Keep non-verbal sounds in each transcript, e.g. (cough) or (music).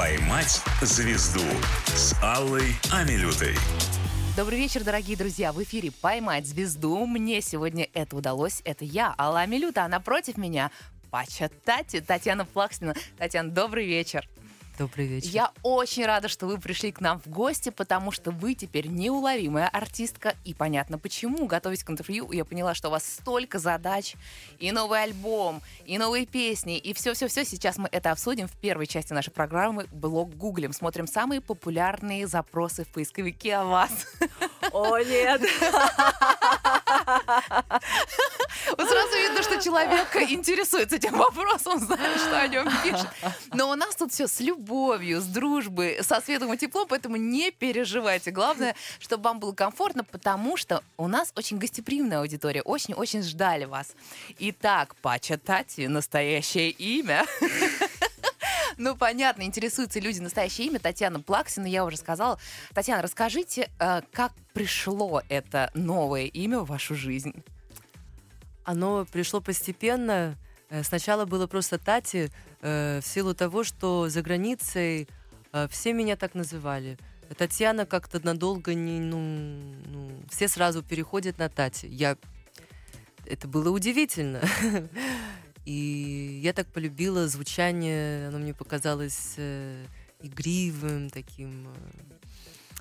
«Поймать звезду» с Аллой Амилютой. Добрый вечер, дорогие друзья. В эфире «Поймать звезду». Мне сегодня это удалось. Это я, Алла Амилюта, а напротив меня Пача Тати, Татьяна Плаксина. Татьяна, добрый вечер. Добрый вечер. Я очень рада, что вы пришли к нам в гости, потому что вы теперь неуловимая артистка. И понятно почему. Готовясь к интервью, я поняла, что у вас столько задач. И новый альбом, и новые песни, и все-все-все. Сейчас мы это обсудим в первой части нашей программы «Блог Гуглим». Смотрим самые популярные запросы в поисковике о вас. О, нет! (laughs) Вот сразу видно, что человек интересуется этим вопросом, знает, что о нем пишет. Но у нас тут все с любовью, с дружбой, со светом и теплом, поэтому не переживайте. Главное, чтобы вам было комфортно, потому что у нас очень гостеприимная аудитория, очень-очень ждали вас. Итак, Пача Тати, настоящее имя. Ну, понятно, интересуются люди настоящее имя. Татьяна Плаксина, я уже сказала. Татьяна, расскажите, э, как пришло это новое имя в вашу жизнь? Оно пришло постепенно. Э, сначала было просто Тати, э, в силу того, что за границей все меня так называли. Татьяна как-то надолго не, ну, ну, все сразу переходят на Тати. Я, это было удивительно. (laughs) И я так полюбила звучание, оно мне показалось э, игривым, таким, э,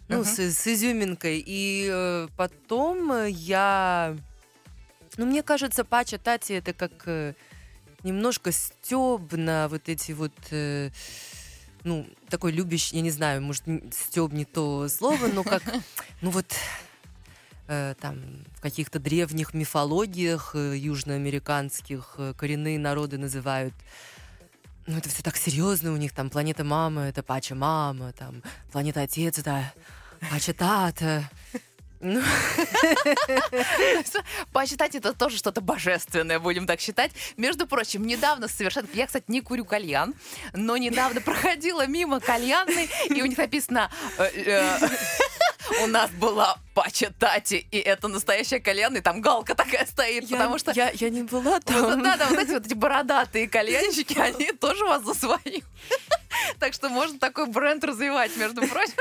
ну, uh-huh. с, с изюминкой. И э, потом я, ну, мне кажется, Пача Тати это как немножко стеб на вот эти вот... Э, ну, такой любящий, я не знаю, может, стеб не то слово, но как, (laughs) ну вот, там в каких-то древних мифологиях э, южноамериканских э, коренные народы называют ну, это все так серьезно у них, там, планета мама, это пача мама, там, планета отец, это пача тата. Ну. (laughs) Посчитать это тоже что-то божественное, будем так считать. Между прочим, недавно совершенно... Я, кстати, не курю кальян, но недавно проходила мимо кальянной, и у них написано у нас была пача Тати, и это настоящая кальян, и там галка такая стоит, я, потому что... Я, я не была там. Да, да, вот эти вот эти бородатые кальянщики, они тоже вас (laughs) за свои. Так что можно такой бренд развивать, между прочим.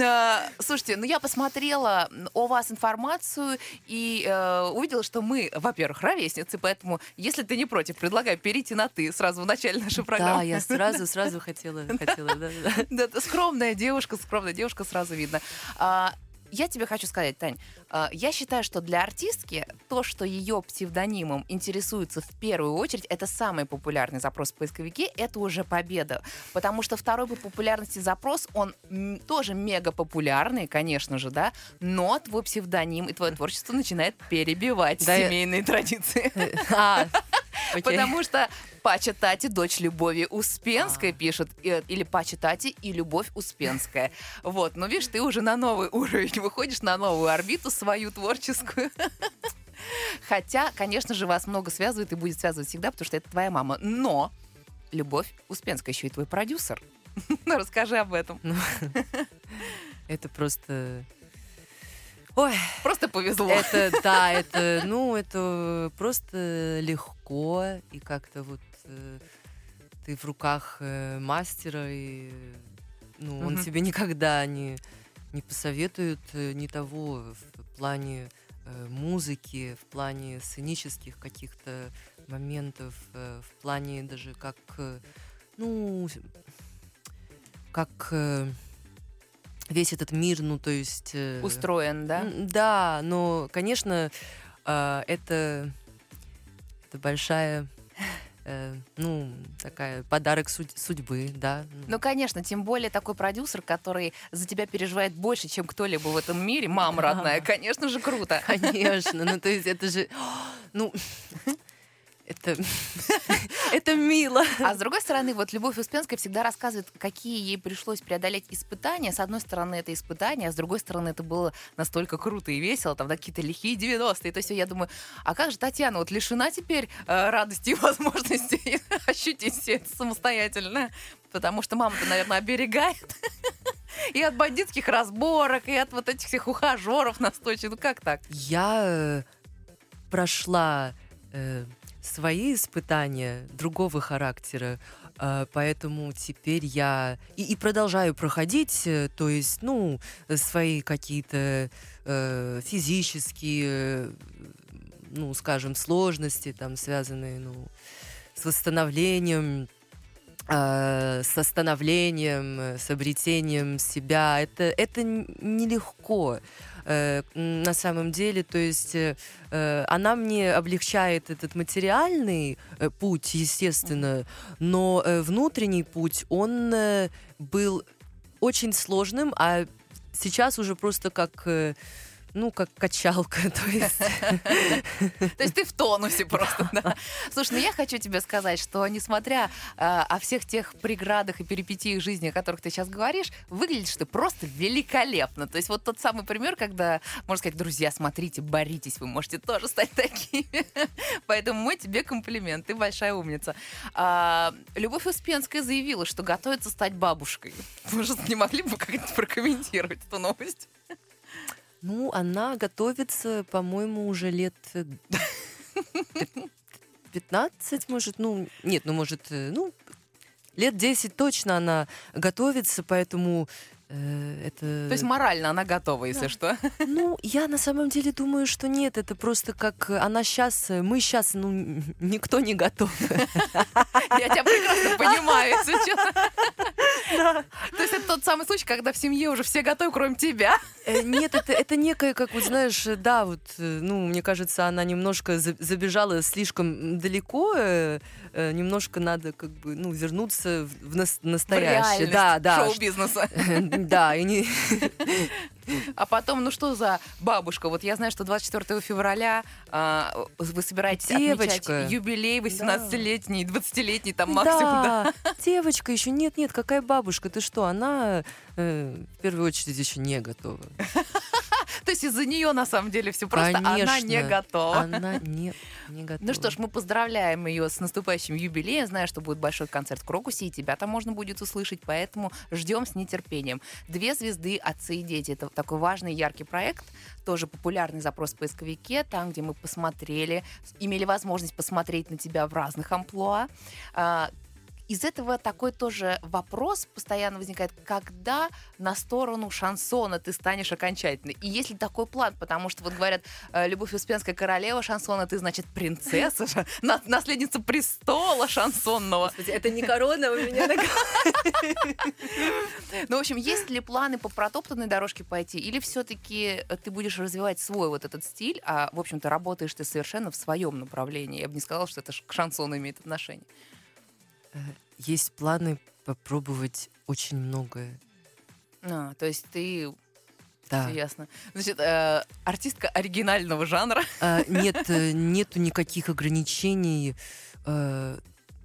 А, слушайте, ну я посмотрела о вас информацию и э, увидела, что мы, во-первых, ровесницы, поэтому, если ты не против, предлагаю перейти на ты сразу в начале нашей программы. Да, я сразу, сразу (laughs) хотела, хотела, да, да. Да, скромная девушка, скромная девушка, сразу видно. А, я тебе хочу сказать, Тань, а, я считаю, что для артистки то, что ее псевдонимом интересуется в первую очередь, это самый популярный запрос в поисковике, это уже победа. Потому что второй по популярности запрос, он тоже мега популярный, конечно же, да, но твой псевдоним и твое творчество начинает перебивать да, семейные я... традиции. (laughs) А. Потому что Пача Тати, дочь Любови Успенской, а. пишет, или Пача Тати и Любовь Успенская. Вот, ну видишь, ты уже на новый (laughs) уровень выходишь, на новую орбиту свою творческую. (laughs) Хотя, конечно же, вас много связывает и будет связывать всегда, потому что это твоя мама. Но Любовь Успенская еще и твой продюсер. Ну, (laughs) расскажи об этом. Ну, это просто Ой, просто повезло. Это, да, это, ну, это просто легко, и как-то вот э, ты в руках э, мастера, и ну, он угу. тебе никогда не, не посоветует э, ни того в плане э, музыки, в плане сценических каких-то моментов, э, в плане даже как, э, ну, как... Весь этот мир, ну, то есть... Э, Устроен, да? Да, но, конечно, э, это, это большая э, ну, такая подарок судь- судьбы, да. Ну, конечно, тем более такой продюсер, который за тебя переживает больше, чем кто-либо в этом мире, мама родная, конечно же, круто. Конечно, ну, то есть это же, (laughs) ну, это, (laughs) это мило. А с другой стороны, вот Любовь Успенская всегда рассказывает, какие ей пришлось преодолеть испытания. С одной стороны, это испытания, а с другой стороны, это было настолько круто и весело, там, да, какие-то лихие 90-е. То есть я думаю, а как же Татьяна вот лишена теперь э, радости и (laughs) возможности (laughs) ощутить все это самостоятельно? Потому что мама-то, наверное, оберегает. И от бандитских разборок, и от вот этих всех ухажеров настойчивых. Ну как так? Я э, прошла э, свои испытания другого характера. А, Поэтому теперь я и, и продолжаю проходить, э, то есть, ну, свои какие-то э, физические, э, ну, скажем, сложности, там, связанные, ну, с восстановлением, э, с остановлением, э, с обретением себя. Это, это нелегко э, на самом деле. То есть э, э, она мне облегчает этот материальный э, путь, естественно, но э, внутренний путь, он э, был очень сложным, а сейчас уже просто как... э, ну, как качалка, (laughs) то есть... (laughs) То есть ты в тонусе просто, да. Слушай, ну я хочу тебе сказать, что несмотря э, о всех тех преградах и перипетиях жизни, о которых ты сейчас говоришь, выглядишь ты просто великолепно. То есть вот тот самый пример, когда, можно сказать, друзья, смотрите, боритесь, вы можете тоже стать такими. (laughs) Поэтому мой тебе комплимент, ты большая умница. А, Любовь Успенская заявила, что готовится стать бабушкой. Может, не могли бы как-то прокомментировать эту новость? Ну, она готовится, по-моему, уже лет э, пят- 15, может, ну, нет, ну, может, э, ну, лет 10 точно она готовится, поэтому э, это... То есть морально она готова, если Да. что. (laughs) Ну, я на самом деле думаю, что нет, это просто как э, она сейчас, мы сейчас, ну, никто не готов. (laughs) Я тебя прекрасно понимаю, если честно. (laughs) То есть это тот самый случай, когда в семье уже все готовы, кроме тебя. Э, Нет, это, это некое, как вот знаешь, э, да, вот, э, ну, мне кажется, она немножко за- забежала слишком далеко, э, немножко надо как бы, ну, вернуться в, в нас- В настоящее. реальность Да, да. шоу-бизнеса. (laughs) Да, и не... (laughs) А потом, ну что за бабушка? Вот я знаю, что 24 февраля а, вы собираетесь Девочка. отмечать юбилей 18-летний, 20-летний там максимум, да? Да, (laughs) девочка еще нет, нет, какая бабушка, ты что, она э, в первую очередь еще не готова. То есть из-за нее на самом деле все просто она не Конечно. готова. Она не, не готова. Ну что ж, мы поздравляем ее с наступающим юбилеем. Знаю, что будет большой концерт в Крокусе, и тебя там можно будет услышать, поэтому ждем с нетерпением. Две звезды «Отцы и дети» — это такой важный, яркий проект, тоже популярный запрос в поисковике, там, где мы посмотрели, имели возможность посмотреть на тебя в разных амплуа. Из этого такой тоже вопрос постоянно возникает, когда на сторону шансона ты станешь окончательно? И есть ли такой план? Потому что вот говорят, э, Любовь Успенская королева шансона, ты, значит, принцесса, (laughs) наследница престола шансонного. Господи, это не корона у меня на (laughs) Ну, в общем, есть ли планы по протоптанной дорожке пойти? Или все-таки ты будешь развивать свой вот этот стиль, а, в общем-то, работаешь ты совершенно в своем направлении? Я бы не сказала, что это к шансону имеет отношение. Есть планы попробовать очень многое. А, то есть ты... Да. Всё ясно. Значит, э, артистка оригинального жанра. (laughs) А, нет, э, нету никаких ограничений. Э,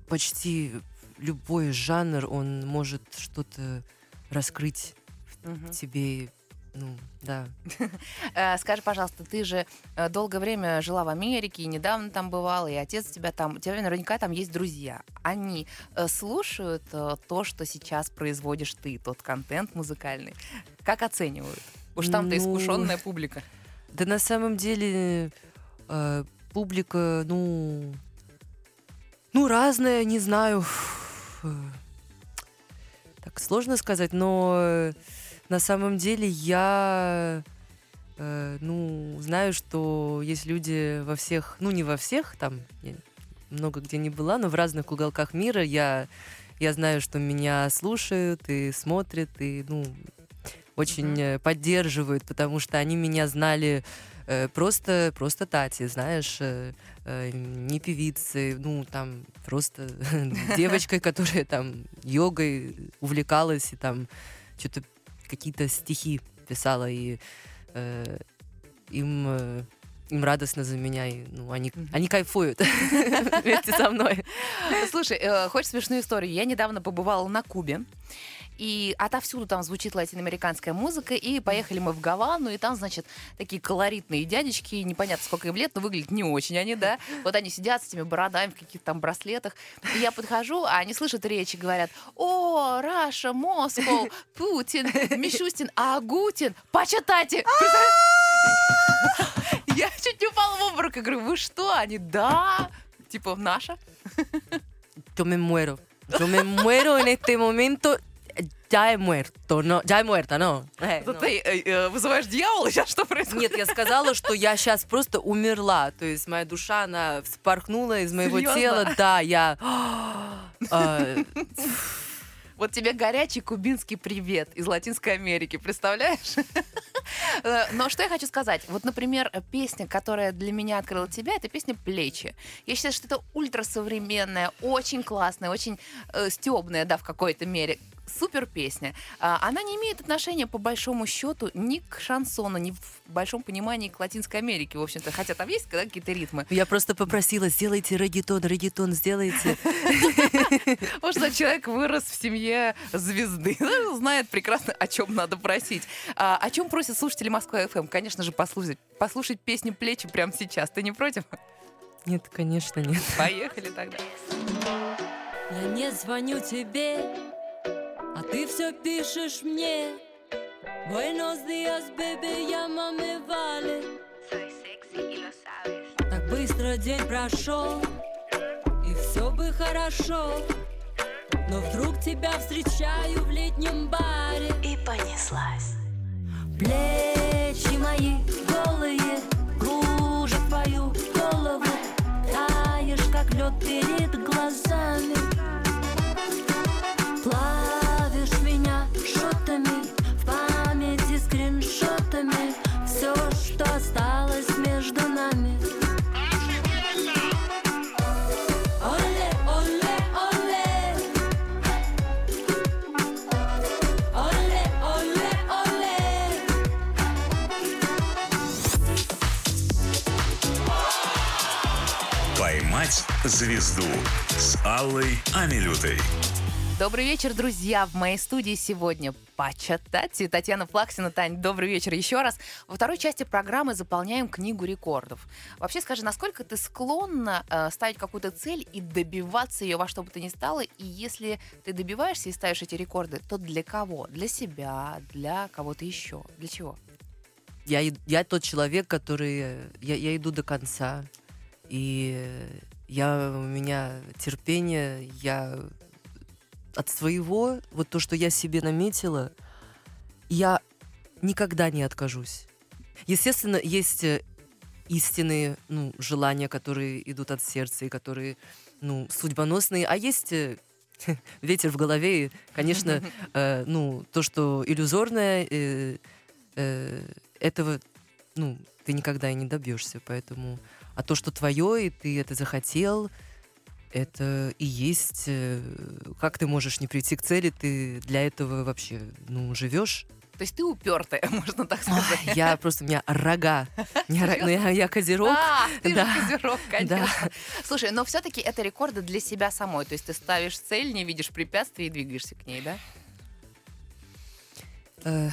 Почти любой жанр, он может что-то раскрыть в тебе. Ну, да. (laughs) Э, Скажи, пожалуйста, ты же э, долгое время жила в Америке, и недавно там бывала, и отец у тебя там, у тебя наверняка там есть друзья. Они э, слушают то, что сейчас производишь ты, тот контент музыкальный. Как оценивают? Уж там-то Ну, искушенная публика. (laughs) Да на самом деле э, публика, ну, ну разная, не знаю. Так сложно сказать, но на самом деле я, э, ну, знаю, что есть люди во всех, ну не во всех, там я много где не была, но в разных уголках мира я я знаю, что меня слушают и смотрят и ну очень э, поддерживают, потому что они меня знали э, просто, просто Тати, знаешь, э, э, не певицей, ну, там, просто (laughs) девочкой, которая там йогой увлекалась и там что-то какие-то стихи писала, и э, им, э, им радостно за меня, и, ну, они, Мгм. они кайфуют (laughs) вместе со мной. Слушай, э, хочешь смешную историю? Я недавно побывала на Кубе. И отовсюду там звучит латиноамериканская музыка, и поехали мы в Гавану, и там, значит, такие колоритные дядечки, непонятно, сколько им лет, но выглядят не очень они, да. (laughs) Вот они сидят с этими бородами в каких-то там браслетах. И я подхожу, а они слышат речь и говорят, о, Раша, Москва, Путин, (laughs) Мишустин, Агутин, почитайте! (laughs) Я чуть не упала в обморок и говорю, вы что? Они, да, Типа наша? Yo me muero. Yo me muero en este momento. Ya he muerto, no, ya he muerta, no. Э, Это no. ты э, э, вызываешь дьявола? Сейчас что происходит? Нет, я сказала, что я сейчас просто умерла. То есть моя душа, она вспорхнула из моего Серьезно? тела. Да, я... э, Вот тебе горячий кубинский привет из Латинской Америки, представляешь? Э, Но что я хочу сказать? Вот, например, песня, которая для меня открыла тебя, это песня «Плечи». Я считаю, что это ультрасовременная, очень классная, очень э, стебная, да, в какой-то мере. Супер песня. А, Она не имеет отношения, по большому счету, ни к шансону, ни в большом понимании к Латинской Америке, в общем-то. Хотя там есть да, какие-то ритмы. Я просто попросила, сделайте регетон, регетон сделайте. (laughs) Что человек вырос в семье звезды, (laughs) знает прекрасно, о чем надо просить. А, о чем просят слушатели Москвы ФМ? Конечно же, послушать, послушать песню «Плечи» прямо сейчас. Ты не против? Нет, конечно, нет. Поехали тогда. Я не звоню тебе, а ты все пишешь мне. Buenos días, baby, llámame, vale. Так быстро день прошел, и все бы хорошо. Но вдруг тебя встречаю в летнем баре. И понеслась. Плечи мои голые кружат твою голову Таешь, как лед перед глазами скриншотами Все, что осталось между нами. «Поймать звезду» с Аллой Амилютой. Добрый вечер, друзья. В моей студии сегодня Пача Тати, Татьяна Плаксина. Тань, добрый вечер еще раз. Во второй части программы заполняем книгу рекордов. Вообще скажи, насколько ты склонна э, ставить какую-то цель и добиваться ее во что бы то ни стало? И если ты добиваешься и ставишь эти рекорды, то для кого? Для себя, для кого-то еще? Для чего? Я, я тот человек, который... э, Я, я иду до конца. И э, я, у меня терпение, я от своего, вот то, что я себе наметила, я никогда не откажусь. Естественно, есть э, истинные ну, желания, которые идут от сердца и которые ну, судьбоносные, а есть э, (laughs) ветер в голове, и, конечно, (laughs) э, ну, то, что иллюзорное, э, э, этого ну, ты никогда и не добьешься, поэтому... А то, что твое, и ты это захотел, это и есть... э, Как ты можешь не прийти к цели, ты для этого вообще, ну, живешь. То есть ты упертая, (laughs) можно так сказать. Ой, Я просто, у меня рога. Ро- ну, я, я козерог. А, ты Да. же козерог, (laughs) конечно. Да. Слушай, но все-таки это рекорды для себя самой. То есть ты ставишь цель, не видишь препятствий и двигаешься к ней, да? Э,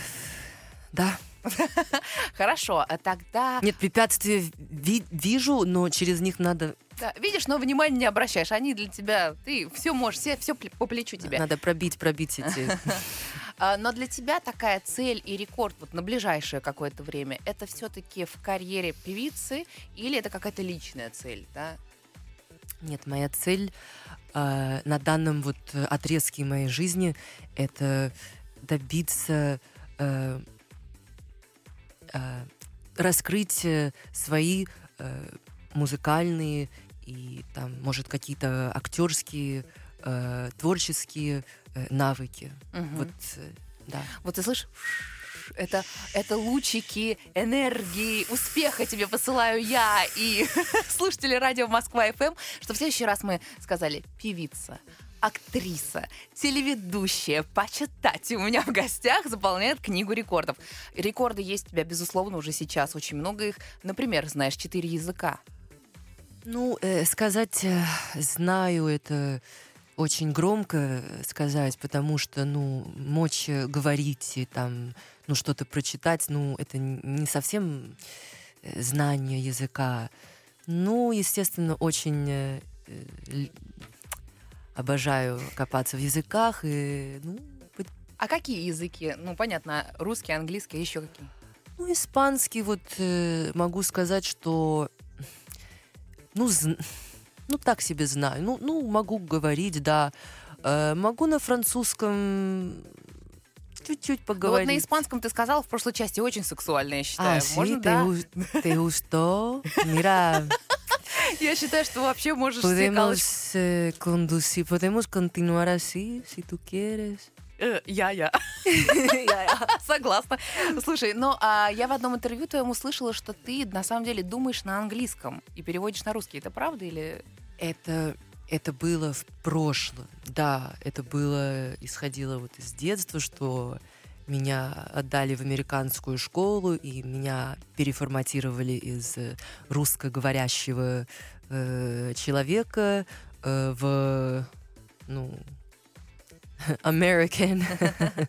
Да. (laughs) Хорошо, а тогда... Нет, препятствия ви- вижу, но через них надо, Да, видишь, но внимания не обращаешь. Они для тебя, ты все можешь, все, все по плечу тебе. надо пробить, пробить эти... (laughs) А, Но для тебя такая цель и рекорд вот на ближайшее какое-то время, это все-таки в карьере певицы или это какая-то личная цель, да? Нет, моя цель э, на данном вот отрезке моей жизни это добиться э, раскрыть э, свои э, музыкальные и там, может, какие-то актерские, э, творческие э, навыки. Мгм. Вот, э, да. Вот ты слышишь? Это, это лучики энергии, успеха тебе посылаю я и (laughs) слушатели радио Москва ФМ, что в следующий раз мы сказали певица, актриса, телеведущая, почитать у меня в гостях заполняет книгу рекордов. Рекорды есть у тебя, безусловно, уже сейчас, очень много их. Например, знаешь четыре языка. Ну, э, сказать э, знаю это очень громко э, сказать, потому что, ну, мочь э, говорить и там, ну, что-то прочитать, ну, это не совсем э, знание языка. Ну, естественно, очень обожаю копаться в языках и, ну, А какие языки? Ну, понятно, русский, английский, еще какие? ну, испанский вот э, могу сказать, что, ну, зн- ну, так себе знаю. Ну, ну могу говорить, да. Э, могу на французском чуть-чуть Ну, вот поговорить. на испанском ты сказала в прошлой части очень сексуально, я считаю. А, sí, Можно, te, да? gus- te gustó? Mira, Я считаю, что вообще можешь podemos eh, conducir, podemos continuar así, si tú quieres. Э, Я-я. (laughs) Согласна. Слушай, ну а я в одном интервью твоем услышала, что ты на самом деле думаешь на английском и переводишь на русский. Это правда или... Это, это было в прошлом. Да, это было, исходило вот из детства, что меня отдали в американскую школу, и меня переформатировали из э, русскоговорящего э, человека э, в, ну, (laughs) American. (laughs)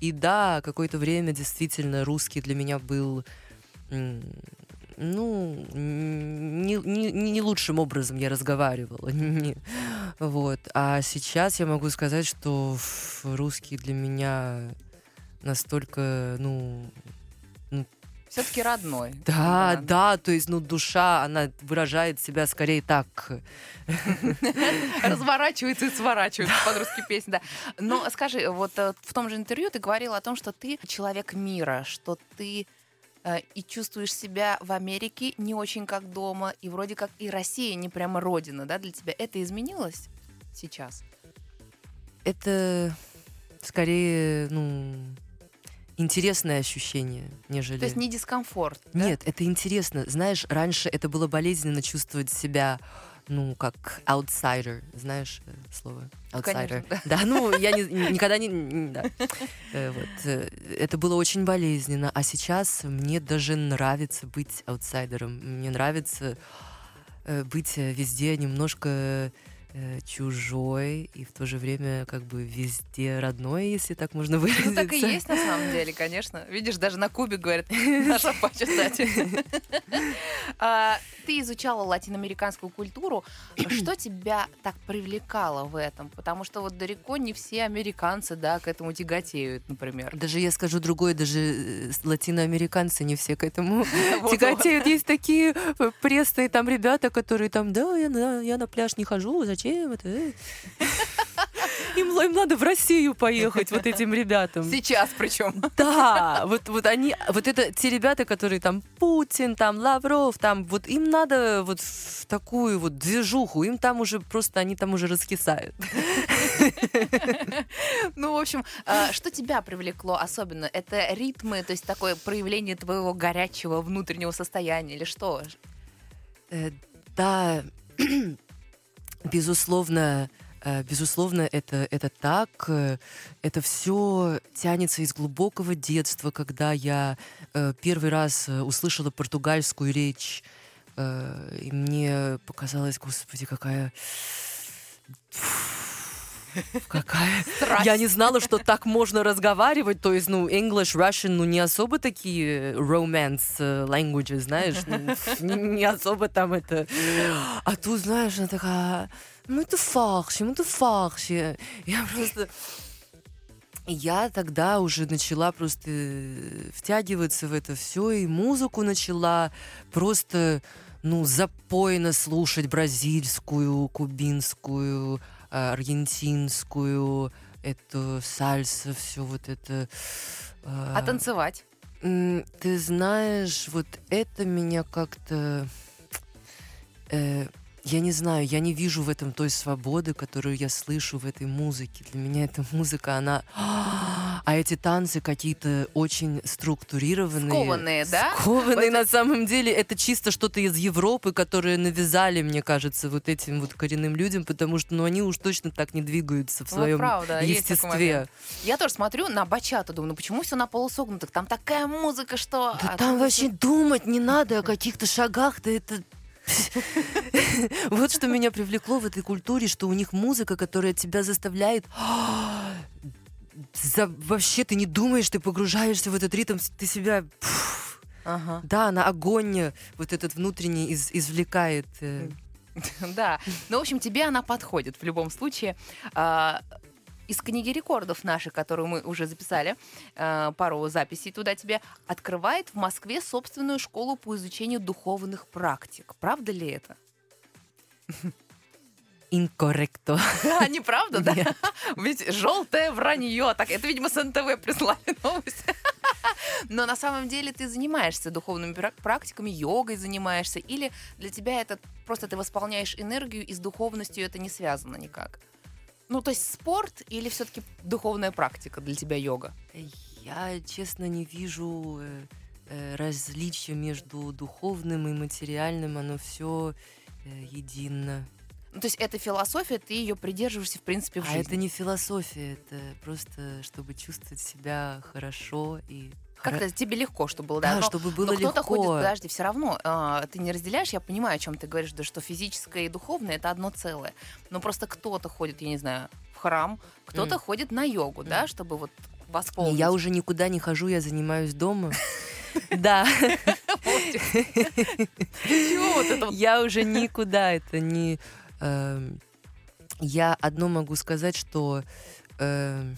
И да, какое-то время действительно русский для меня был ну, не, не, не лучшим образом я разговаривала. (laughs) Не- вот. А сейчас я могу сказать, что русский для меня настолько, ну, Все-таки родной. да, да, то есть, ну, душа, она выражает себя скорее так. Разворачивается и сворачивается под русский песни, да. Но скажи, вот э, в том же интервью ты говорила о том, что ты человек мира, что ты э, и чувствуешь себя в Америке не очень как дома, и вроде как и Россия не прямо родина, да, для тебя. Это изменилось сейчас? Это скорее, ну, интересное ощущение, нежели... То есть не дискомфорт, да? Нет, это интересно. Знаешь, раньше это было болезненно чувствовать себя, ну, как outsider. Знаешь э, слово? Конечно, Outsider. Да, ну, я не- никогда не... не- да. Э, Вот. э, Это было очень болезненно. А сейчас мне даже нравится быть аутсайдером. Мне нравится э, быть э, везде немножко э, чужой и в то же время как бы везде родной, если так можно выразиться. (laughs) Ну, так и есть на самом деле, конечно. Видишь, даже на Кубе говорят, (laughs) наша почитать. (laughs) А, Ты изучала латиноамериканскую культуру. Что тебя так привлекало в этом? Потому что вот далеко не все американцы, да, к этому тяготеют, например. Даже я скажу другое, даже э, латиноамериканцы не все к этому тяготеют. Есть такие э, пресные там ребята, которые там, да, я на пляж не хожу, зачем это? э?» (laughs) Им, им надо в Россию поехать, вот этим ребятам. Сейчас причем. Да, вот, вот они, вот это те ребята, которые там Путин, там Лавров, там вот им надо вот в такую вот движуху, им там уже просто, они там уже раскисают. (laughs) Ну, в общем, а, что тебя привлекло особенно? Это ритмы, то есть такое проявление твоего горячего внутреннего состояния или что? Э, Да, (clears throat) безусловно, э, безусловно, это, это так. Э, Это все тянется из глубокого детства, когда я э, первый раз услышала португальскую речь, и мне показалось, господи, какая... Какая... Я не знала, что так можно разговаривать. То есть, ну, English, Russian, ну, не особо такие romance э, languages, знаешь. ну, Не не особо там это... А тут, знаешь, она такая... Muito forte, muito forte. Я просто... Я тогда уже начала просто э, втягиваться в это все, и музыку начала просто, ну, запойно слушать бразильскую, кубинскую, аргентинскую, эту сальса, все вот это. А танцевать? М, Ты знаешь, вот это меня как-то... э, я не знаю, я не вижу в этом той свободы, которую я слышу в этой музыке. Для меня эта музыка, она... (gasps) А эти танцы какие-то очень структурированные. Скованные, да? Скованные Вот на самом деле. Это чисто что-то из Европы, которые навязали, мне кажется, вот этим вот коренным людям, потому что ну, они уж точно так не двигаются в Ну, своем правда, естестве. Я тоже смотрю на бачату, думаю, ну почему все на полусогнутых? Там такая музыка, что... Да А там вообще думать не надо о каких-то шагах, да это... (laughs) Вот что меня привлекло в этой культуре, что у них музыка, которая тебя заставляет... (gasps) За- Вообще ты не думаешь, ты погружаешься в этот ритм, ты себя... Ага. Да, она огонь вот этот внутренний из- извлекает. э. (laughs) Да. Ну, в общем, тебе она подходит в любом случае. А, Из книги рекордов наших, которую мы уже записали, а, пару записей туда тебе, открывает в Москве собственную школу по изучению духовных практик. Правда ли это? инкорректо. (laughs) А, неправда, да? Нет. (laughs) Ведь желтое вранье. Так, это, видимо, с НТВ прислали новость. (laughs) Но на самом деле ты занимаешься духовными пра- практиками, йогой занимаешься, или для тебя это просто ты восполняешь энергию, и с духовностью это не связано никак? Ну, то есть спорт или все-таки духовная практика для тебя йога? Я, честно, не вижу э, э, различия между духовным и материальным. Оно все едино. Ну, то есть это философия, ты ее придерживаешься, в принципе, в А жизни. это не философия, это просто чтобы чувствовать себя хорошо и Как-то тебе легко, чтобы было, да? Да, Но- чтобы было но кто-то легко. ходит, подожди, все равно а, ты не разделяешь, я понимаю, о чем ты говоришь, да, что физическое и духовное это одно целое. Но просто кто-то ходит, я не знаю, в храм, кто-то М. ходит на йогу, да, М. чтобы вот Не, восполнить. Я уже никуда не хожу, я занимаюсь дома. (laughs) Да, я уже никуда, это не... эм, Я одно могу сказать, что эм,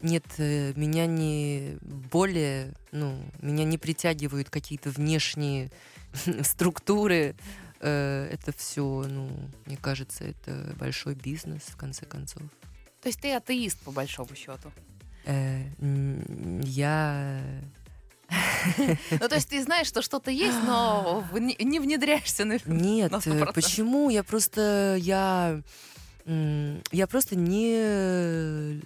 нет, э, меня не более, ну, меня не притягивают какие-то внешние (laughs) структуры. Э, Это все, ну, мне кажется, это большой бизнес, в конце концов. То есть ты атеист, по большому счету. Э, Я (laughs) Ну, то есть ты знаешь, что что-то есть, но не не внедряешься на Нет, на 100%. почему? Я просто я я просто не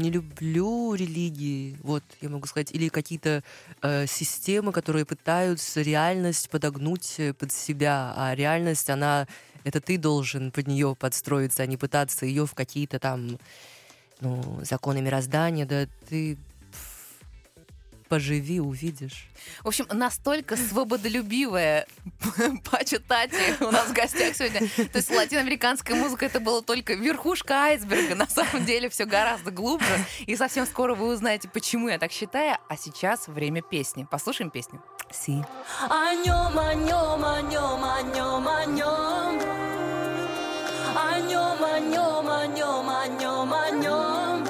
не люблю религии, вот я могу сказать, или какие-то э, системы, которые пытаются реальность подогнуть э, под себя, а реальность она это ты должен под нее подстроиться, а не пытаться ее в какие-то там ну законы мироздания, да ты поживи, увидишь. В общем, настолько свободолюбивая (laughs) почитать у нас в гостях сегодня. То есть латиноамериканская музыка это была только верхушка айсберга. На самом деле все гораздо глубже. И совсем скоро вы узнаете, почему я так считаю. А сейчас время песни. Послушаем песню. Си. О нем, о нем, о нем, о нем, о нем. О нем, о нем, о нем, о нем, о нем.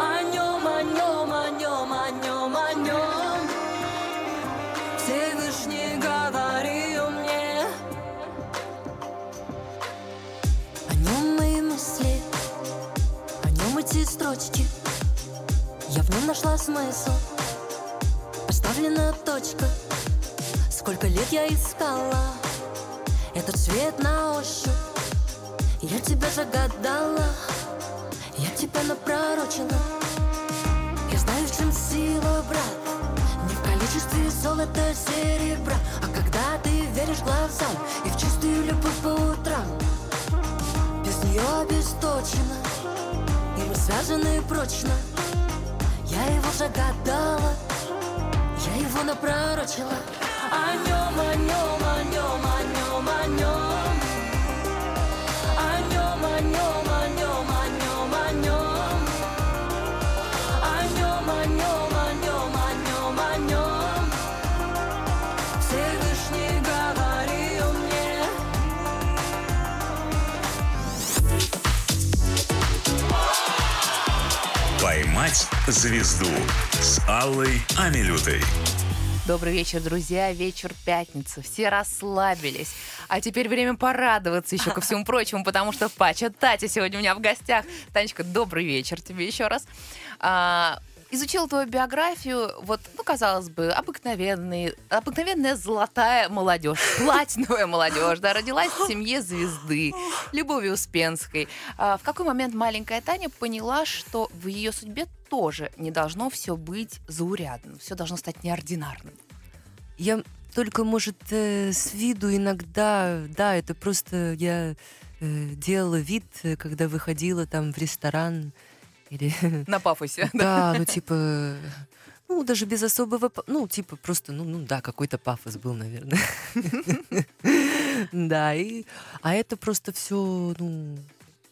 О нем, о нем, о нем, строчки. Я в нем нашла смысл. Поставлена точка. Сколько лет я искала Этот цвет на ощупь. Я тебя загадала. Я тебя напророчила. Я знаю, в чем сила, брат. Не в количестве золота, серебра. А когда ты веришь глазам И в чистую любовь по утрам Без нее обесточена связаны прочно. Я его загадала. Я его напророчила. О нем, о нем, о нем, о нем, о нем. О нем, о нем, «Поймать звезду» с Аллой Амилютой. Добрый вечер, друзья. Вечер пятницы. Все расслабились. А теперь время порадоваться еще ко всему прочему, потому что Пача Татя сегодня у меня в гостях. Танечка, добрый вечер тебе еще раз. А, изучила твою биографию, вот, ну, казалось бы, обыкновенный, обыкновенная золотая молодежь, (laughs) платиновая молодежь, да, родилась в семье звезды, Любови Успенской. А в какой момент маленькая Таня поняла, что в ее судьбе тоже не должно все быть заурядным, все должно стать неординарным? Я только, может, э, с виду иногда, да, это просто я э, делала вид, э, когда выходила там в ресторан или... На пафосе. (laughs) Да, ну типа, ну даже без особого, ну типа просто, ну, ну да, какой-то пафос был, наверное. (laughs) Да, и, а это просто все, ну,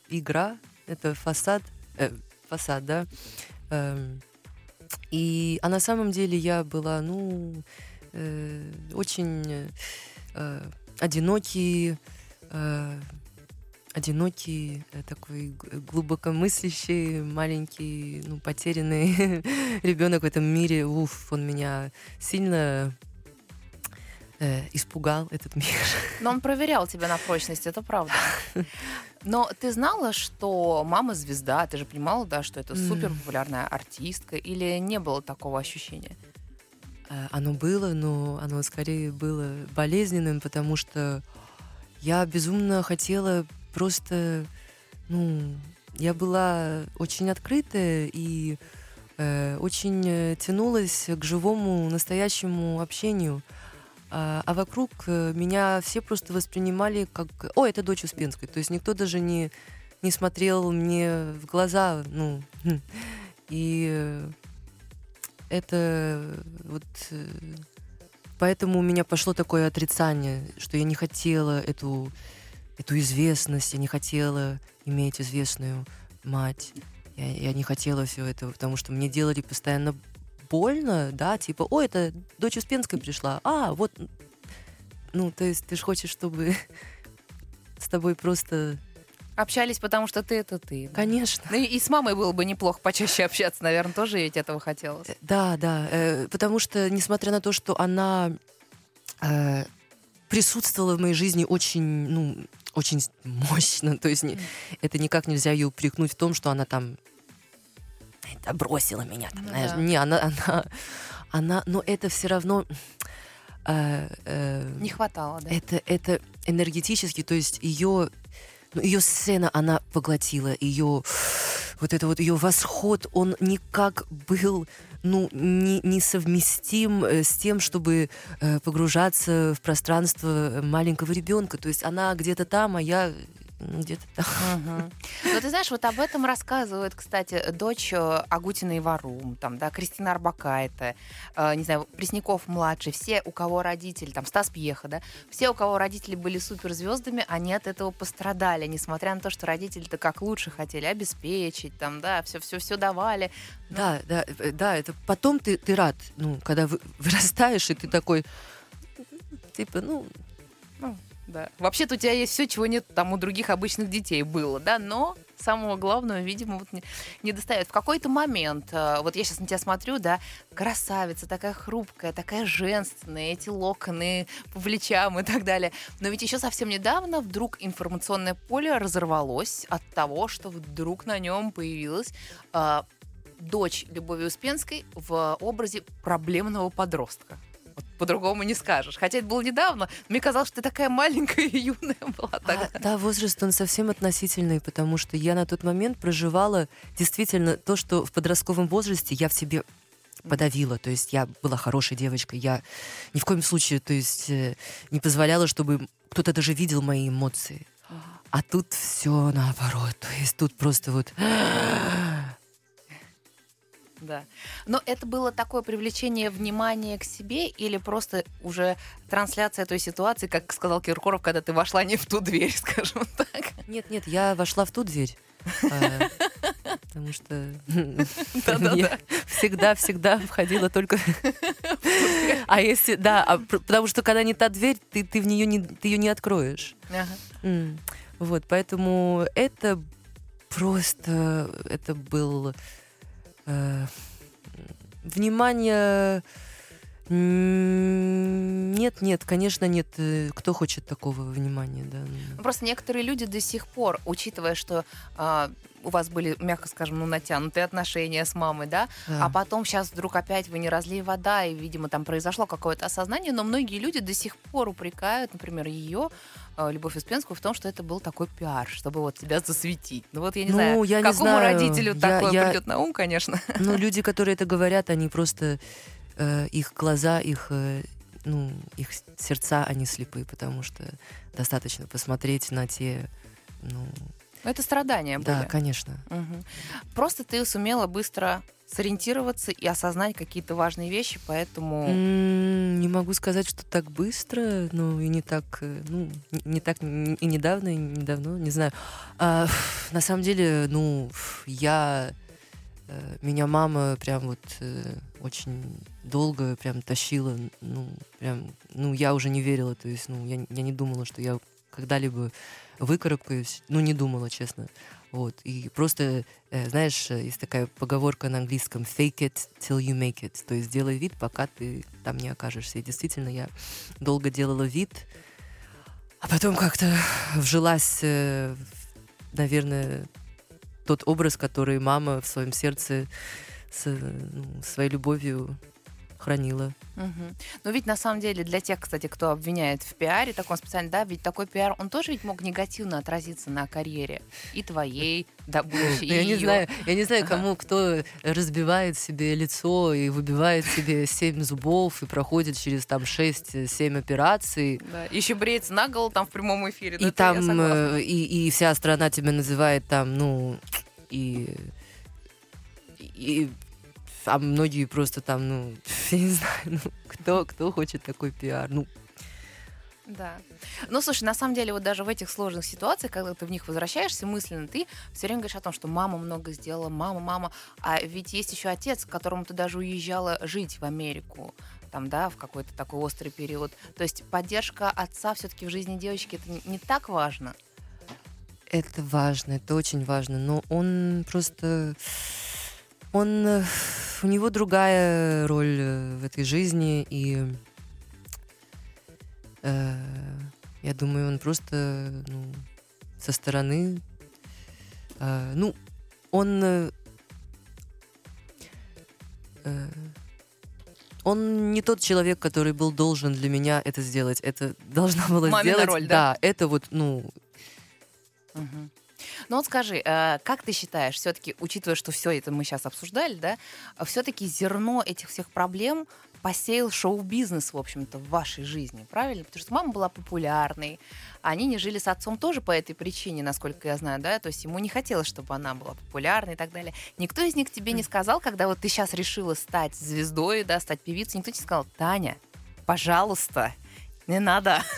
игра, это фасад, э, фасад, да. Эм, И, а на самом деле я была, ну, э, очень э, одинокий, одинокий, э, такой глубокомыслящий, маленький, ну, потерянный (laughs) ребенок в этом мире. Уф, он меня сильно э, испугал этот мир. (laughs) Но он проверял тебя на прочность, это правда. (laughs) Но ты знала, что мама звезда? Ты же понимала, да, что это супер популярная артистка? Или не было такого ощущения? Э, Оно было, но оно скорее было болезненным, потому что я безумно хотела просто, ну, я была очень открытая и э, очень э, тянулась к живому, настоящему общению. А, а вокруг э, меня все просто воспринимали как, о, это дочь Успенской. То есть никто даже не, не смотрел мне в глаза, ну, и э, это вот э, поэтому у меня пошло такое отрицание, что я не хотела эту эту известность, я не хотела иметь известную мать, я, я не хотела все это, потому что мне делали постоянно больно, да, типа, о, это дочь Успенской пришла, а, вот, ну, то есть ты же хочешь, чтобы (laughs) с тобой просто, Общались, потому что ты это ты. конечно, Ну и, и с мамой было бы неплохо почаще общаться, наверное, тоже ведь этого хотелось. Э, Да, да, э, потому что, несмотря на то, что она э, присутствовала в моей жизни очень, ну, очень мощно, то есть не- это никак нельзя ее упрекнуть в том, что она там это бросила меня, там, Ну знаешь, да. не, она, она, она, но это все равно э, э, Не хватало, да? это, это энергетически, то есть ее, ну, ее сцена, она поглотила, ее вот это вот ее восход, он никак был, ну, не, несовместим э, с тем, чтобы э, погружаться в пространство маленького ребенка. То есть она где-то там, а я где-то там. Ну, ты знаешь, вот об этом рассказывает, кстати, дочь э, Агутина и Варум, там, да, Кристина Арбакайте, э, не знаю, Пресняков младший, все, у кого родители, там, Стас Пьеха, да, все, у кого родители были суперзвездами, они от этого пострадали, несмотря на то, что родители-то как лучше хотели обеспечить, там, да, все-все-все давали. Ну. Да, да, э, да, это потом ты, ты рад, ну, когда вы- вырастаешь, и ты такой, типа, ну, Да. Вообще-то у тебя есть все, чего нет там у других обычных детей было, да, но самого главного, видимо, вот не, не достает. В какой-то момент, э, вот я сейчас на тебя смотрю, да, красавица, такая хрупкая, такая женственная, эти локоны по плечам и так далее. Но ведь еще совсем недавно вдруг информационное поле разорвалось от того, что вдруг на нем появилась э, дочь Любови Успенской в образе проблемного подростка. Вот по-другому не скажешь. Хотя это было недавно. Мне казалось, что ты такая маленькая и юная была тогда. А, да, возраст он совсем относительный, потому что я на тот момент проживала действительно то, что в подростковом возрасте я в себе подавила. То есть я была хорошей девочкой, я ни в коем случае, то есть э, не позволяла, чтобы кто-то даже видел мои эмоции. А тут все наоборот. То есть тут просто вот Да. Но это было такое привлечение внимания к себе или просто уже трансляция той ситуации, как сказал Киркоров, когда ты вошла не в ту дверь, (laughs) скажем так. Нет, нет, я вошла в ту дверь. а, Потому что (laughs) я всегда-всегда входила только... (laughs) А если... Да, а потому что когда не та дверь, ты, ты в нее не, ты ее не откроешь. Вот, поэтому это просто... Это был... э, Внимание... Нет, нет, конечно, нет. Э, Кто хочет такого внимания, да? ну. Просто некоторые люди до сих пор, учитывая, что а, у вас были, мягко скажем, ну, натянутые отношения с мамой, да, Да. а потом сейчас вдруг опять вы не разлей вода, и, видимо, там произошло какое-то осознание, но многие люди до сих пор упрекают, например, ее, э, Любовь Успенскую, в том, что это был такой пиар, чтобы вот тебя засветить. Ну вот я не Ну, знаю, я не какому знаю. родителю Я- такое я- придет на ум, конечно. Ну, (laughs) люди, которые это говорят, они просто э, их глаза, их э, ну их сердца, они слепы, потому что достаточно посмотреть на те, ну, Но это страдания были. да, конечно. Мгм. Просто ты сумела быстро сориентироваться и осознать какие-то важные вещи, поэтому... Не могу сказать, что так быстро, ну и не так, э, ну не- так и недавно, и недавно, не знаю. А, на самом деле, ну я э, меня мама прям вот э, очень долго прям тащила, ну прям, ну я уже не верила, то есть, ну я, я не думала, что я когда-либо выкарабкаюсь. Ну, не думала, честно. Вот. И просто, э, знаешь, есть такая поговорка на английском «fake it till you make it». То есть делай вид, пока ты там не окажешься. И действительно, я долго делала вид, а потом как-то вжилась, э, наверное, тот образ, который мама в своем сердце с, ну, своей любовью хранила. Мгм. Но ведь на самом деле для тех, кстати, кто обвиняет в пиаре, таком специально, да, ведь такой пиар, он тоже ведь мог негативно отразиться на карьере и твоей, да, будущей, Ну, я не знаю, я не знаю, кому кто разбивает себе лицо и выбивает себе семь зубов и проходит через там 6-7 операций. Да, Еще бреется на голову там в прямом эфире. И там, э, и, и вся страна тебя называет там, ну, и, и а многие просто там, ну, (laughs) я не знаю, ну, кто, кто хочет такой пиар, ну, Да. Ну, слушай, на самом деле, вот даже в этих сложных ситуациях, когда ты в них возвращаешься мысленно, ты все время говоришь о том, что мама много сделала, мама, мама. А ведь есть еще отец, к которому ты даже уезжала жить в Америку там, да, в какой-то такой острый период. То есть поддержка отца все-таки в жизни девочки это не, не так важно. Это важно, это очень важно, но он просто... Он... э, У него другая роль э, в этой жизни, и э, я думаю, он просто ну, со стороны... э, ну, он... э, э, он не тот человек, который был должен для меня это сделать. Это должна была Мамина сделать. роль, да? да, это вот, ну, Мгм. Ну вот скажи, э, как ты считаешь, все-таки, учитывая, что все это мы сейчас обсуждали, да, все-таки зерно этих всех проблем посеял шоу-бизнес, в общем-то, в вашей жизни, правильно? Потому что мама была популярной, они не жили с отцом тоже по этой причине, насколько я знаю, да, то есть ему не хотелось, чтобы она была популярной и так далее. Никто из них тебе не сказал, когда вот ты сейчас решила стать звездой, да, стать певицей, никто тебе сказал, Таня, пожалуйста, не надо. (laughs)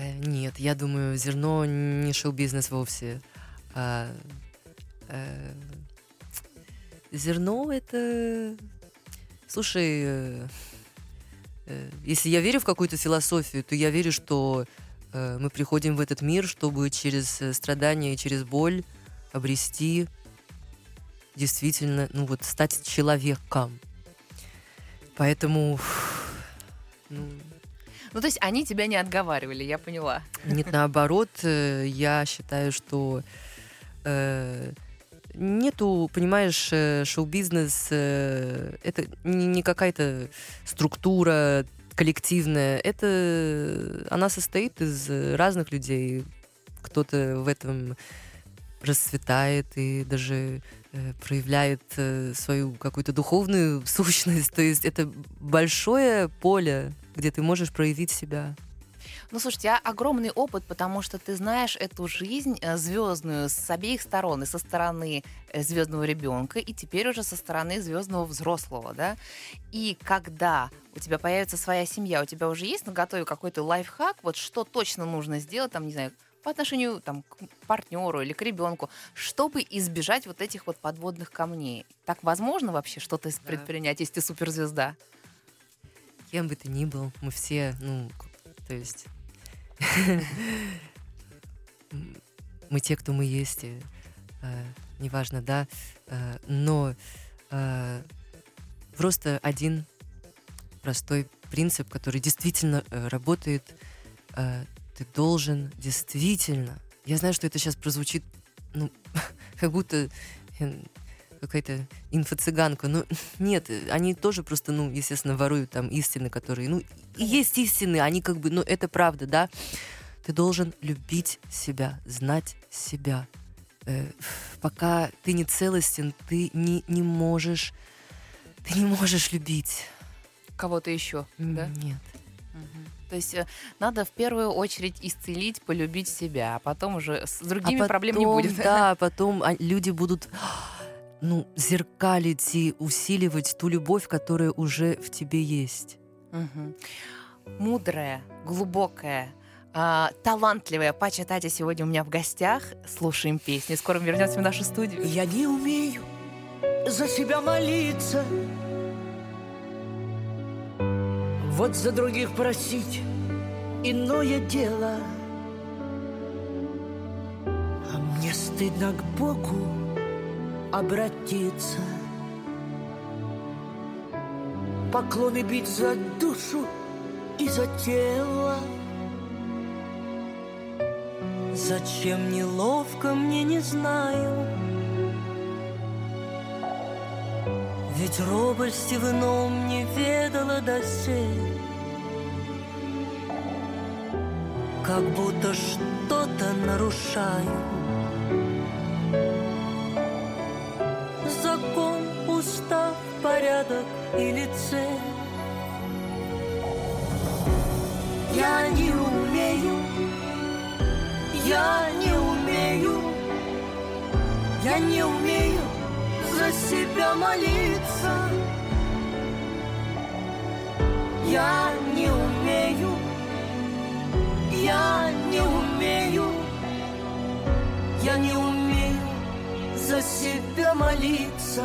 Э, Нет, я думаю, зерно не шоу-бизнес вовсе. А, э, зерно это... Слушай, э, э, если я верю в какую-то философию, то я верю, что э, мы приходим в этот мир, чтобы через э, страдания и через боль обрести действительно, ну вот, стать человеком. Поэтому, ну, Ну, то есть они тебя не отговаривали, я поняла. Нет, наоборот, э, я считаю, что э, нету, понимаешь, э, шоу-бизнес это не, не какая-то структура коллективная, это она состоит из разных людей. Кто-то в этом расцветает и даже э, проявляет э, свою какую-то духовную (laughs) сущность. То есть это большое поле, где ты можешь проявить себя. Ну, слушай, у тебя огромный опыт, потому что ты знаешь эту жизнь звездную с обеих сторон, и со стороны звездного ребенка, и теперь уже со стороны звездного взрослого, да. И когда у тебя появится своя семья, у тебя уже есть на готове какой-то лайфхак, вот что точно нужно сделать, там, не знаю, по отношению там, к партнеру или к ребенку, чтобы избежать вот этих вот подводных камней. Так возможно вообще что-то Да. предпринять, если ты суперзвезда? Кем бы ты ни был, мы все, ну, то есть... (laughs) Мы те, кто мы есть, и, э, неважно, да, э, но э, просто один простой принцип, который действительно э, работает, э, ты должен действительно, я знаю, что это сейчас прозвучит, ну, (laughs) как будто э, какая-то инфо-цыганка, но нет, они тоже просто, ну, естественно, воруют там истины, которые, ну, есть истины, они как бы, ну, это правда, да, ты должен любить себя, знать себя. Э, пока ты не целостен, ты не, не можешь, ты не можешь любить. Кого-то еще, да? Нет. То есть э, надо в первую очередь исцелить, полюбить себя, а потом уже с другими а проблем не потом, будет. Да, (laughs) потом а, люди будут ну, зеркалить и усиливать ту любовь, которая уже в тебе есть. Мгм. Мудрая, глубокая, а, талантливая Пача Татя сегодня у меня в гостях. Слушаем песни. Скоро вернемся в нашу студию. Я не умею за себя молиться, Вот за других просить иное дело А мне стыдно к Богу обратиться. Поклоны бить за душу и за тело. Зачем неловко мне, не знаю. Ведь робости в ином не ведала досель. Как будто что-то нарушаю порядок или цель Я не умею я не умею, я не умею за себя молиться. Я не умею, я не умею, я не умею за себя молиться.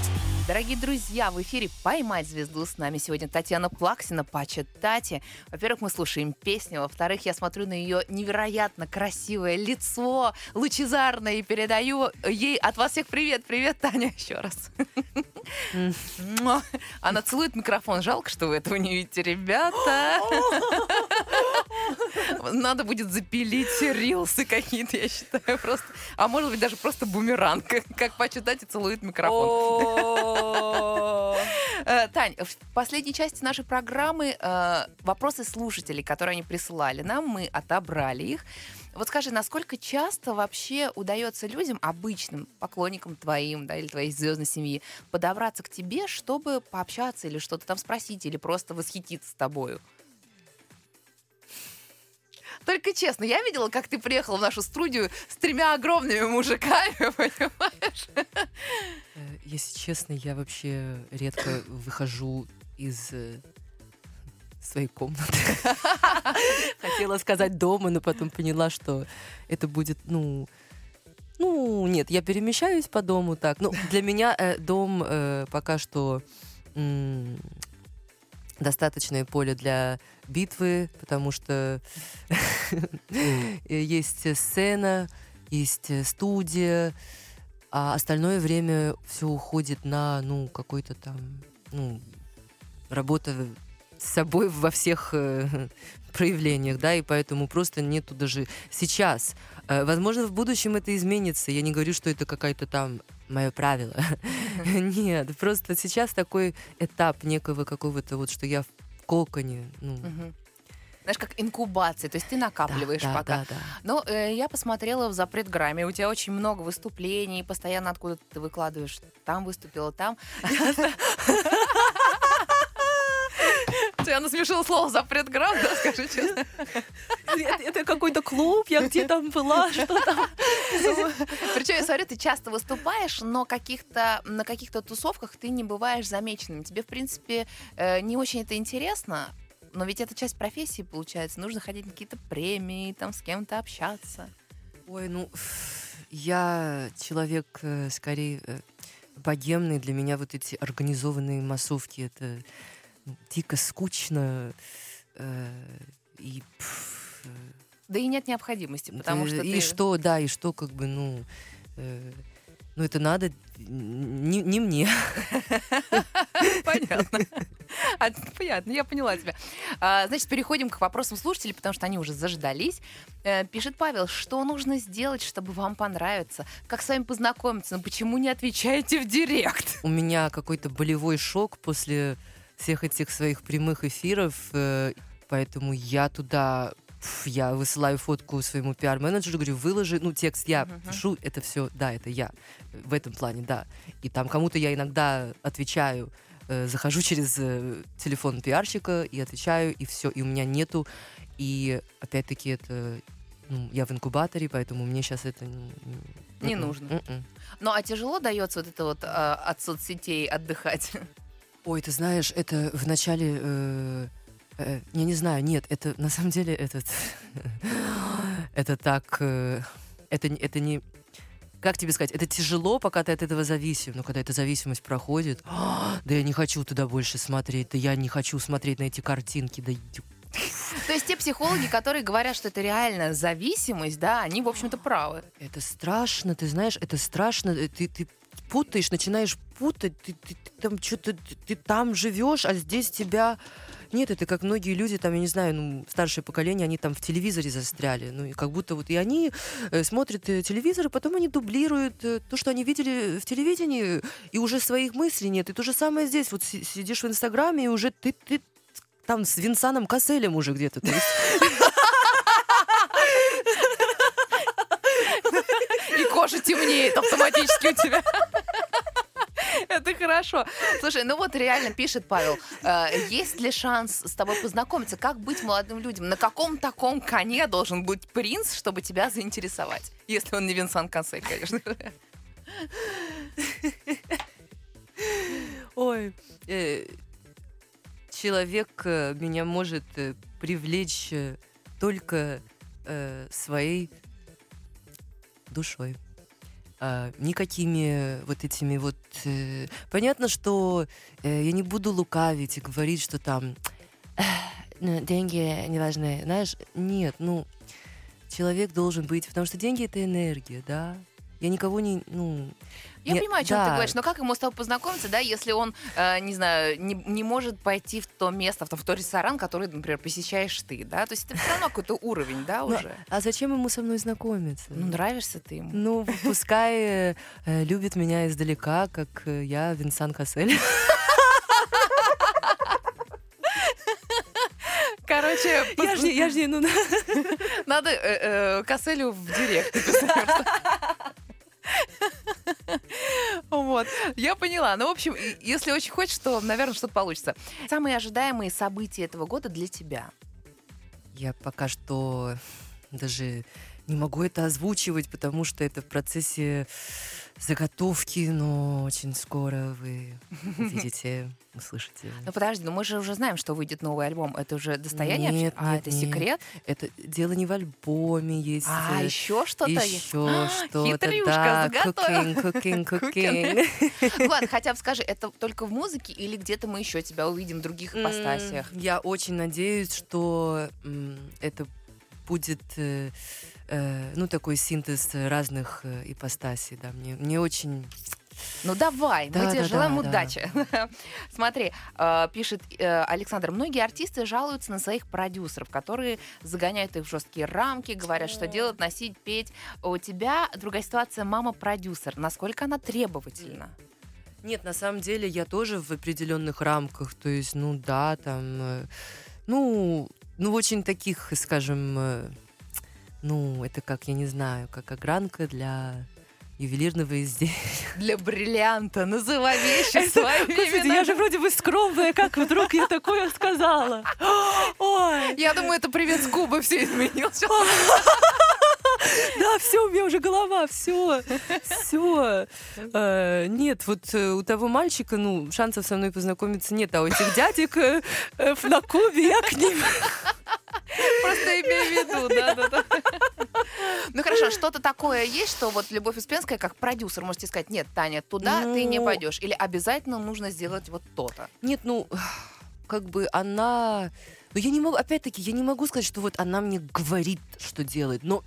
Дорогие друзья, в эфире «Поймать звезду». С нами сегодня Татьяна Плаксина, Пача Тати. Во-первых, мы слушаем песню. Во-вторых, я смотрю на ее невероятно красивое лицо, лучезарное, и передаю ей от вас всех привет. Привет, Таня, (laughs) еще раз. Она целует микрофон. Жалко, что вы этого не видите, ребята. (laughs) Надо будет запилить рилсы какие-то, я считаю, просто. А может быть, даже просто бумеранг, (laughs) как почитать и целует микрофон. Э, Тань, в последней части нашей программы э, вопросы слушателей, которые они присылали нам, мы отобрали их. Вот скажи, насколько часто вообще удается людям, обычным поклонникам твоим, да, или твоей звездной семьи, подобраться к тебе, чтобы пообщаться или что-то там спросить, или просто восхититься тобою? Только честно, я видела, как ты приехала в нашу студию с тремя огромными мужиками, (laughs) понимаешь? Э, Если честно, я вообще редко выхожу из э, своей комнаты. (laughs) Хотела сказать дома, но потом поняла, что это будет, ну, ну, нет, я перемещаюсь по дому так. Ну, для меня э, дом э, пока что достаточное поле для битвы, потому что (laughs) есть сцена, есть э, студия, а остальное время все уходит на, ну, какой-то там, ну, работа с собой во всех э, (laughs) проявлениях, да, и поэтому просто нету даже сейчас. Э, возможно, в будущем это изменится. Я не говорю, что это какая-то там мое правило. (laughs) Нет, просто сейчас такой этап некого какого-то вот, что я в коконе, ну. Знаешь, как инкубация, то есть ты накапливаешь да, пока. да, да. Но э, я посмотрела в запрет грамме, у тебя очень много выступлений, постоянно откуда ты выкладываешь, там выступила, там. (laughs) Тебя насмешило слово запрет грамм, да, скажи честно. Это, какой-то клуб, я где там была, (laughs) что там. Причем я смотрю, ты часто выступаешь, но каких-то, на каких-то тусовках ты не бываешь замеченным. Тебе, в принципе, э, не очень это интересно, но ведь это часть профессии, получается. Нужно ходить на какие-то премии, там с кем-то общаться. Ой, ну, я человек э, скорее э, богемный. Для меня вот эти организованные массовки, это дико скучно. э, и, пф, э, Да и нет необходимости, потому это- что и ты... что, да, и что, как бы, ну, э, ну это надо не, не мне. (laughs) Понятно. А, Понятно, я поняла тебя. А, Значит, переходим к вопросам слушателей, потому что они уже заждались. Э, Пишет Павел, что нужно сделать, чтобы вам понравиться? Как с вами познакомиться? Ну почему не отвечаете в директ? У меня какой-то болевой шок после всех этих своих прямых эфиров, э, поэтому я туда я высылаю фотку своему пиар-менеджеру, говорю, выложи, ну, текст я Мгм. пишу, это все, да, это я, в этом плане, да. И там кому-то я иногда отвечаю, э, захожу (laughs) через э, телефон пиарщика и отвечаю, и все, и у меня нету, и опять-таки это, ну, я в инкубаторе, поэтому мне сейчас это... Не м-м, нужно. м-м. Ну а тяжело дается вот это вот а, от соцсетей отдыхать? (laughs) Ой, ты знаешь, это в начале... э, э, я не знаю, нет, это на самом деле этот... (laughs) это так... э, это, не- это не... как тебе сказать, это тяжело, пока ты от этого зависим, но когда эта зависимость проходит, «А, (gasps) да я не хочу туда больше смотреть, да я не хочу смотреть на эти картинки, да (laughs) То есть те психологи, которые говорят, что это реальная зависимость, да, они, в общем-то, правы. это страшно, ты знаешь, это страшно, э, ты, ты путаешь, начинаешь путать, ты, ты- ты там что-то, ты, ты там живешь, а здесь тебя... Нет, это как многие люди, там, я не знаю, ну, старшее поколение, они там в телевизоре застряли. Ну, и как будто вот и они э, смотрят э, телевизор, и потом они дублируют э, то, что они видели в телевидении, и уже своих мыслей нет. И то же самое здесь. Вот си- сидишь в Инстаграме, и уже ты, ты там с Винсаном Касселем уже где-то. То есть И кожа темнеет автоматически у тебя. Это хорошо. Слушай, ну вот реально пишет Павел, э, есть ли шанс с тобой познакомиться? Как быть молодым людям? На каком таком коне должен быть принц, чтобы тебя заинтересовать? Если он не Винсан Кассель, конечно. Ой, э, человек э, меня может э, привлечь э, только э, своей душой. А, никакими вот этими вот... э, понятно, что э, я не буду лукавить и говорить, что там «Эх, (sniffs) ну, деньги не важны. Знаешь, нет, ну, человек должен быть... Потому что деньги — это энергия, да? Я никого не... Ну, Я не- понимаю, о чем ты да. говоришь, но как ему с тобой познакомиться, да, если он, э, не знаю, не, не может пойти в то место, в то, в тот ресторан, который, например, посещаешь ты, да? То есть это все равно какой-то уровень, да, Ну, уже? а зачем ему со мной знакомиться? Ну, нравишься ты ему. Ну, пускай э, э, любит меня издалека, как э, я Винсан Кассель. Короче, Я же, я же, ну, надо э, э, Касселю в директ. (laughs) Вот, я поняла. Ну, в общем, если очень хочешь, то, наверное, что-то получится. Самые ожидаемые события этого года для тебя. я пока что даже не могу это озвучивать, потому что это в процессе заготовки, но очень скоро вы увидите, услышите. (laughs) Ну, подожди, ну мы же уже знаем, что выйдет новый альбом. Это уже достояние? Нет, а, нет, это нет. секрет? Это дело не в альбоме, есть А, э, еще что-то есть? еще А, что-то, да, cooking, cooking, Cooking. ладно, (laughs) хотя бы скажи, это только в музыке или где-то мы еще тебя увидим в других ипостасиях? М, Я очень надеюсь, что это будет э, ну такой синтез разных э, ипостасей, да. Мне мне очень Ну давай, мы Да, тебе да, желаем да, да. удачи. (laughs) Смотри, э, пишет э, Александр, многие артисты жалуются на своих продюсеров, которые загоняют их в жесткие рамки, говорят, что делать, носить, петь. У тебя другая ситуация, мама-продюсер. Насколько она требовательна? нет, на самом деле я тоже в определенных рамках, то есть, ну да, там, ну, ну очень таких, скажем, ну это как я не знаю, как огранка для ювелирного изделия. (laughs) Для бриллианта называй вещи (laughs) своими именами. вроде бы скромная, как вдруг я такое сказала. (laughs) Ой, Я думаю, это привет с Кубы все изменилось. Да, все, у меня уже голова, все, все. нет, вот э, у того мальчика, ну, шансов со мной познакомиться нет, а у этих дядек э, э, на Кубе я к ним. Просто имею в виду, да-да-да. Ну хорошо, что-то такое есть, что вот Любовь Успенская как продюсер можете сказать, нет, Таня, туда ты не Ну. пойдешь, или обязательно нужно сделать вот то-то. Нет, ну, как бы она... Ну, я не могу, опять-таки, я не могу сказать, что вот она мне говорит, что делать, но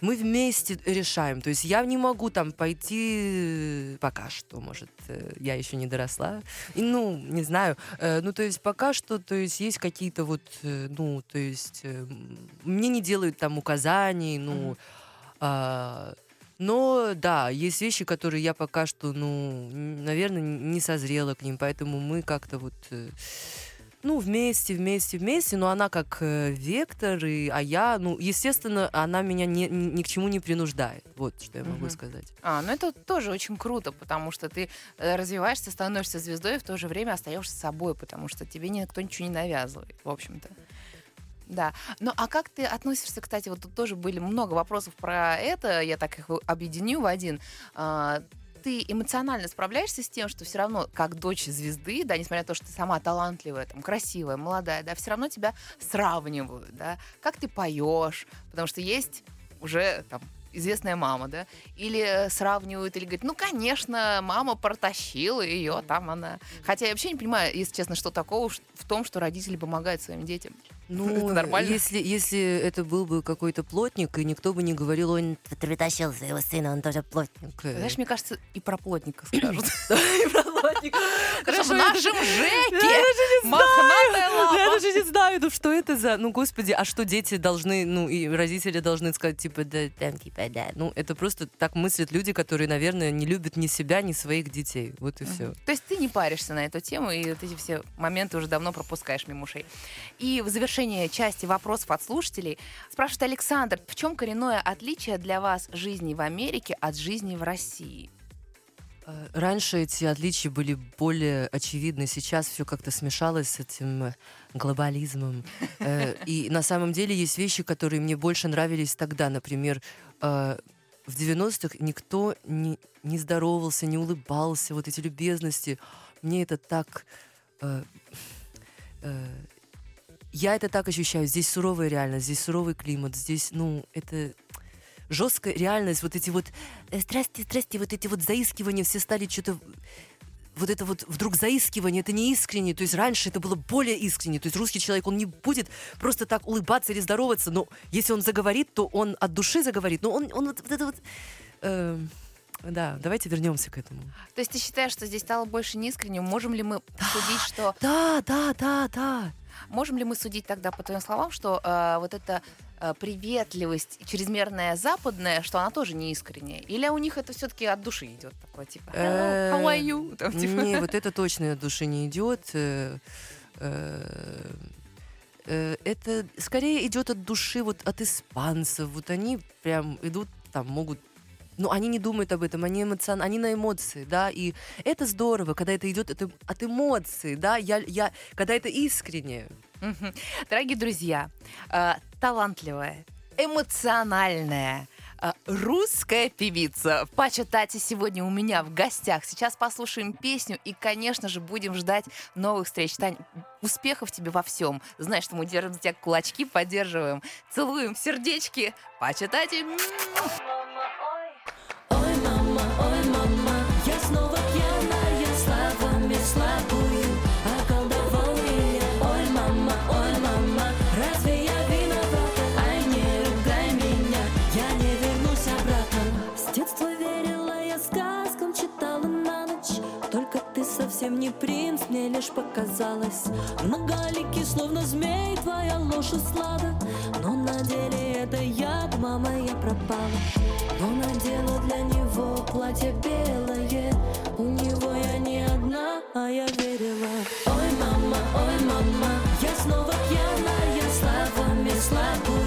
мы вместе решаем. То есть я не могу там пойти э, пока что, может, э, я еще не доросла. И, ну, не знаю. Э, Ну, то есть пока что, то есть есть какие-то вот, ну, то есть мне не делают там указаний, ну, Мгм. а, но да, есть вещи, которые я пока что, ну, наверное, не созрела к ним, поэтому мы как-то вот, ну, вместе, вместе, вместе, но она как э, вектор, и, а я, ну, естественно, она меня не- ни, к чему не принуждает. Вот что я могу Мгм. сказать. А, ну это тоже очень круто, потому что ты э, развиваешься, становишься звездой, и в то же время остаешься собой, потому что тебе никто ничего не навязывает, в общем-то. Да. Ну а как ты относишься, кстати, вот тут тоже были много вопросов про это, я так их объединю в один. Ты эмоционально справляешься с тем, что все равно, как дочь звезды, да, несмотря на то, что ты сама талантливая, там, красивая, молодая, да, все равно тебя сравнивают, да, как ты поешь, потому что есть уже там известная мама, да, или э, сравнивают, или говорят, ну, конечно, мама протащила ее, там она. Хотя я вообще не понимаю, если честно, что такого в том, что родители помогают своим детям. Ну, (laughs) Это нормально? Если, если это был бы какой-то плотник, и никто бы не говорил, он притащил своего сына, он тоже плотник. Знаешь, мне кажется, и про плотника (clears throat) скажут. (laughs) и про плотника. В я нашем даже- Жеке Я даже не мохнатая Я лапа. даже не знаю, ну что это за... Ну, господи, а что дети должны, ну, и родители должны сказать, типа, да, там, типа, да. Ну, это просто так мыслят люди, которые, наверное, не любят ни себя, ни своих детей. Вот и все. То есть ты не паришься на эту тему, и вот эти все моменты уже давно пропускаешь мимо ушей. И в завершение части вопросов от слушателей спрашивает Александр, в чем коренное отличие для вас жизни в Америке от жизни в России? Э, Раньше эти отличия были более очевидны, сейчас все как-то смешалось с этим э, глобализмом. Э, И на самом деле есть вещи, которые мне больше нравились тогда. Например, в 90-х никто не, здоровался, не улыбался, вот эти любезности. Мне это так... Я это так ощущаю. Здесь суровая реальность, здесь суровый климат, здесь, ну, это жесткая реальность, вот эти вот э, здрасте, здрасте, вот эти вот заискивания все стали что-то вот это вот вдруг заискивание, это не искренне, то есть раньше это было более искренне, то есть русский человек, он не будет просто так улыбаться или здороваться, но если он заговорит, то он от души заговорит, но он, он вот, вот это вот... э, да, давайте вернемся к этому. То есть ты считаешь, что здесь стало больше неискренним? Можем ли мы судить, что Да, да, да, да. Можем ли мы судить тогда по твоим словам, что э, вот эта э, приветливость чрезмерная западная, что она тоже не искренняя? Или у них это все-таки от души идет такое типа Hello, how are you? Там, типа. Не, вот это точно от души не идет. э, э, э, Это скорее идет от души, вот от испанцев. Вот они прям идут, там могут ну, они не думают об этом, они, эмоцион... они на эмоции, да, и это здорово, когда это идет это от эмоций, да, я, я, когда это искренне. Дорогие друзья, э, талантливая, эмоциональная, э, русская певица Пача Тати сегодня у меня в гостях. Сейчас послушаем песню и, конечно же, будем ждать новых встреч. Тань, успехов тебе во всем. Знаешь, что мы держим за тебя кулачки, поддерживаем, целуем сердечки. Пача совсем не принц, мне лишь показалось. Многоликий, словно змей, твоя ложь услада, но на деле это яд, мама, я пропала. Но надела для него платье белое У него я не одна, а я верила Ой, мама, ой, мама Я снова пьяная, словами слабую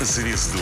звезду»